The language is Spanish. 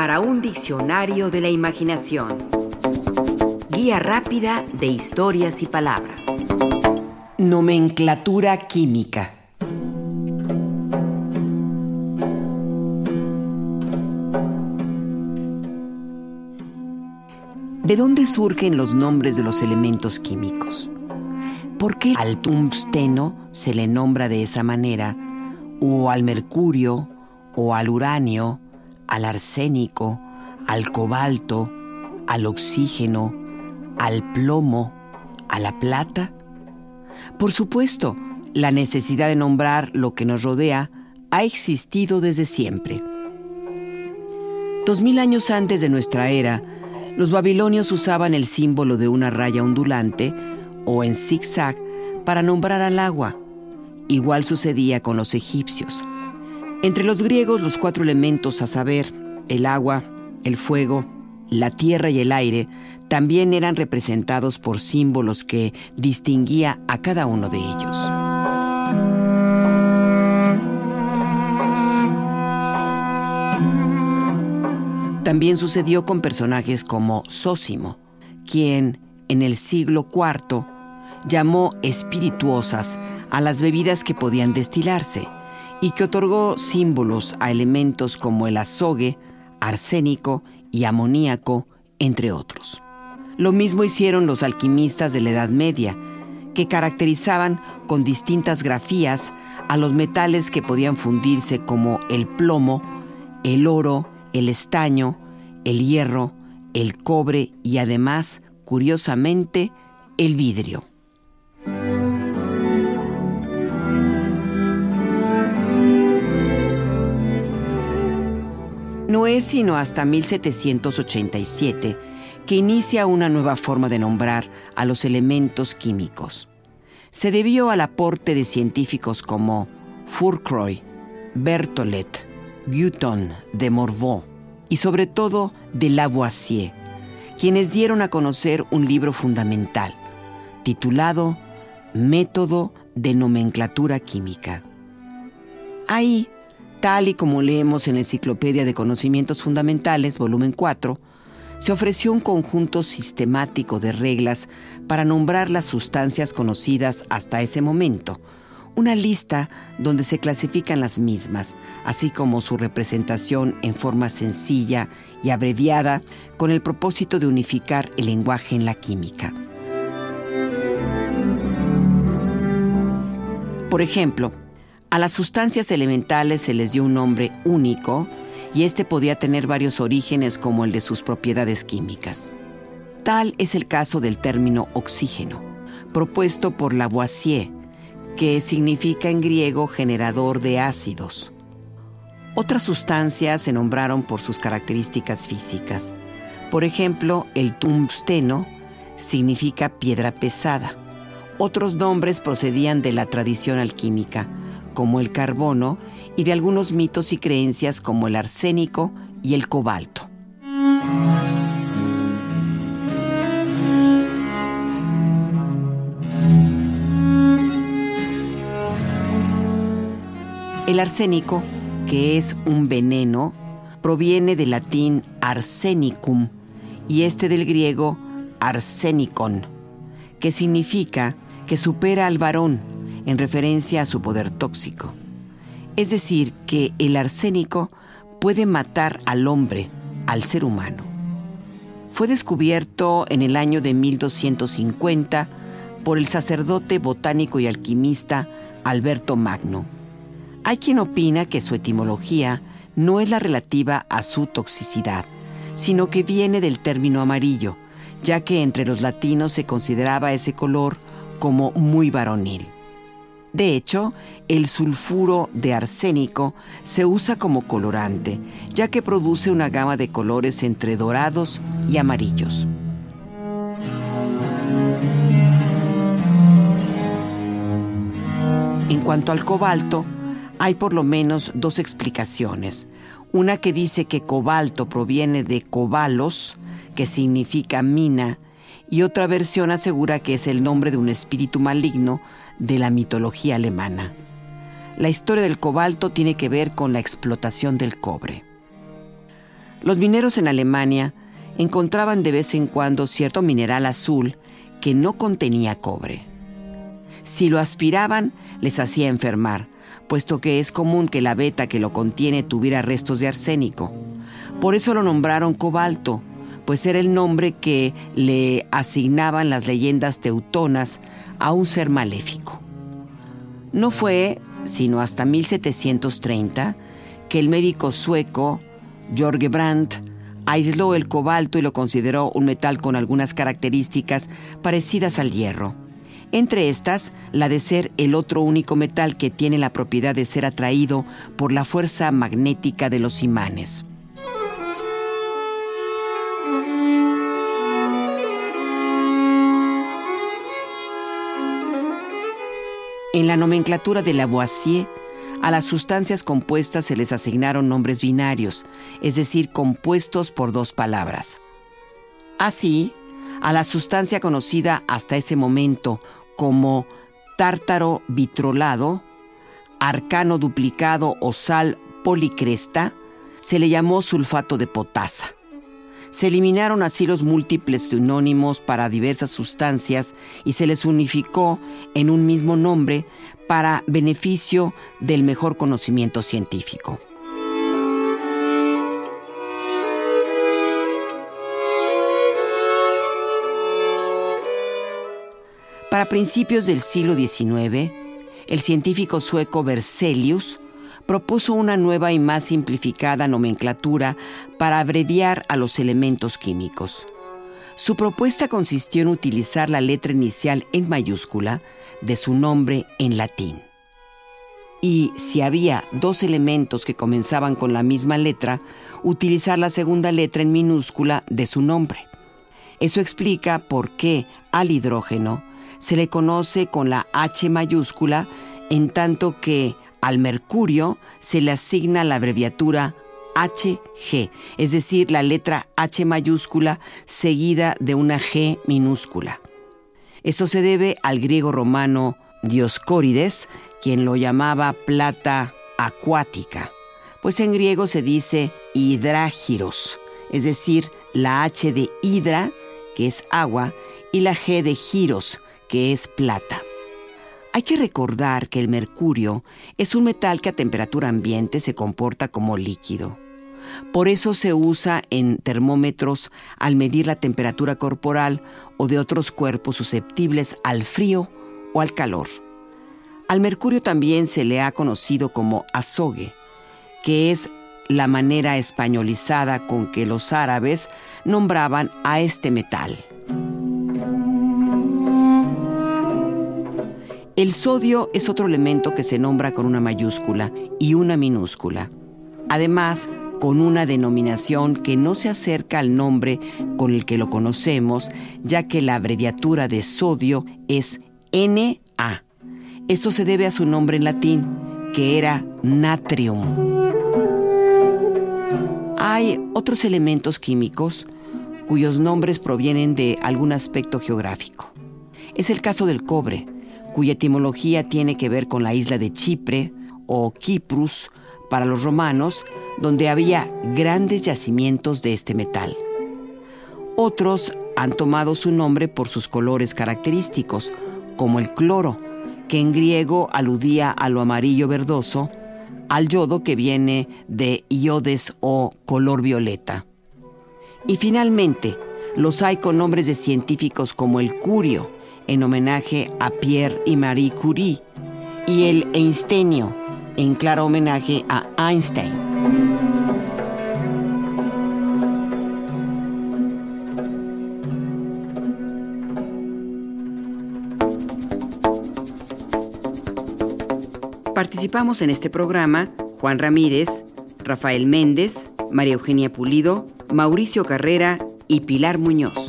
para un diccionario de la imaginación. Guía rápida de historias y palabras. Nomenclatura química. ¿De dónde surgen los nombres de los elementos químicos? ¿Por qué al tungsteno se le nombra de esa manera? ¿O al mercurio? ¿O al uranio? ¿Al arsénico? ¿Al cobalto? ¿Al oxígeno? ¿Al plomo? ¿A la plata? Por supuesto, la necesidad de nombrar lo que nos rodea ha existido desde siempre. Dos mil años antes de nuestra era, los babilonios usaban el símbolo de una raya ondulante o en zigzag para nombrar al agua. Igual sucedía con los egipcios. Entre los griegos los cuatro elementos a saber, el agua, el fuego, la tierra y el aire, también eran representados por símbolos que distinguía a cada uno de ellos. También sucedió con personajes como Sósimo, quien en el siglo IV llamó espirituosas a las bebidas que podían destilarse y que otorgó símbolos a elementos como el azogue, arsénico y amoníaco, entre otros. Lo mismo hicieron los alquimistas de la Edad Media, que caracterizaban con distintas grafías a los metales que podían fundirse como el plomo, el oro, el estaño, el hierro, el cobre y además, curiosamente, el vidrio. No es sino hasta 1787 que inicia una nueva forma de nombrar a los elementos químicos. Se debió al aporte de científicos como Fourcroy, Berthollet, Guton, de Morveau y sobre todo de Lavoisier, quienes dieron a conocer un libro fundamental, titulado Método de Nomenclatura Química. Ahí, tal y como leemos en la Enciclopedia de Conocimientos Fundamentales, volumen 4, se ofreció un conjunto sistemático de reglas para nombrar las sustancias conocidas hasta ese momento, una lista donde se clasifican las mismas, así como su representación en forma sencilla y abreviada con el propósito de unificar el lenguaje en la química. Por ejemplo, a las sustancias elementales se les dio un nombre único y este podía tener varios orígenes como el de sus propiedades químicas. Tal es el caso del término oxígeno, propuesto por Lavoisier, que significa en griego generador de ácidos. Otras sustancias se nombraron por sus características físicas. Por ejemplo, el tungsteno significa piedra pesada. Otros nombres procedían de la tradición alquímica, como el carbono, y de algunos mitos y creencias como el arsénico y el cobalto. El arsénico, que es un veneno, proviene del latín arsenicum y este del griego arsenicon, que significa que supera al varón en referencia a su poder tóxico. Es decir, que el arsénico puede matar al hombre, al ser humano. Fue descubierto en el año de 1250 por el sacerdote botánico y alquimista Alberto Magno hay quien opina que su etimología no es la relativa a su toxicidad, sino que viene del término amarillo, ya que entre los latinos se consideraba ese color como muy varonil. De hecho, el sulfuro de arsénico se usa como colorante, ya que produce una gama de colores entre dorados y amarillos. En cuanto al cobalto, hay por lo menos dos explicaciones. Una que dice que cobalto proviene de cobalos, que significa mina, y otra versión asegura que es el nombre de un espíritu maligno de la mitología alemana. La historia del cobalto tiene que ver con la explotación del cobre. Los mineros en Alemania encontraban de vez en cuando cierto mineral azul que no contenía cobre. Si lo aspiraban, les hacía enfermar, puesto que es común que la beta que lo contiene tuviera restos de arsénico. Por eso lo nombraron cobalto, pues era el nombre que le asignaban las leyendas teutonas a un ser maléfico. No fue sino hasta 1730 que el médico sueco Jorge Brandt aisló el cobalto y lo consideró un metal con algunas características parecidas al hierro. Entre estas, la de ser el otro único metal que tiene la propiedad de ser atraído por la fuerza magnética de los imanes. En la nomenclatura de Lavoisier, a las sustancias compuestas se les asignaron nombres binarios, es decir, compuestos por dos palabras. Así, a la sustancia conocida hasta ese momento como tártaro vitrolado, arcano duplicado o sal policresta, se le llamó sulfato de potasa. Se eliminaron así los múltiples sinónimos para diversas sustancias y se les unificó en un mismo nombre para beneficio del mejor conocimiento científico. Para principios del siglo XIX, el científico sueco Berzelius propuso una nueva y más simplificada nomenclatura para abreviar a los elementos químicos. Su propuesta consistió en utilizar la letra inicial en mayúscula de su nombre en latín. Y si había dos elementos que comenzaban con la misma letra, utilizar la segunda letra en minúscula de su nombre. Eso explica por qué al hidrógeno se le conoce con la H mayúscula, en tanto que al mercurio se le asigna la abreviatura HG, es decir, la letra H mayúscula seguida de una G minúscula. Eso se debe al griego romano Dioscórides, quien lo llamaba plata acuática, pues en griego se dice hidrágiros, es decir, la H de hidra, que es agua, y la G de giros, que es plata. Hay que recordar que el mercurio es un metal que a temperatura ambiente se comporta como líquido. Por eso se usa en termómetros al medir la temperatura corporal o de otros cuerpos susceptibles al frío o al calor. Al mercurio también se le ha conocido como azogue, que es la manera españolizada con que los árabes nombraban a este metal. El sodio es otro elemento que se nombra con una mayúscula y una minúscula. Además, con una denominación que no se acerca al nombre con el que lo conocemos, ya que la abreviatura de sodio es Na. Esto se debe a su nombre en latín, que era natrium. Hay otros elementos químicos cuyos nombres provienen de algún aspecto geográfico. Es el caso del cobre, cuya etimología tiene que ver con la isla de Chipre o Kiprus para los romanos, donde había grandes yacimientos de este metal. Otros han tomado su nombre por sus colores característicos, como el cloro, que en griego aludía a lo amarillo verdoso, al yodo que viene de iodes o color violeta. Y finalmente, los hay con nombres de científicos como el curio, en homenaje a Pierre y Marie Curie, y el Einsteinio, en claro homenaje a Einstein. Participamos en este programa Juan Ramírez, Rafael Méndez, María Eugenia Pulido, Mauricio Carrera y Pilar Muñoz.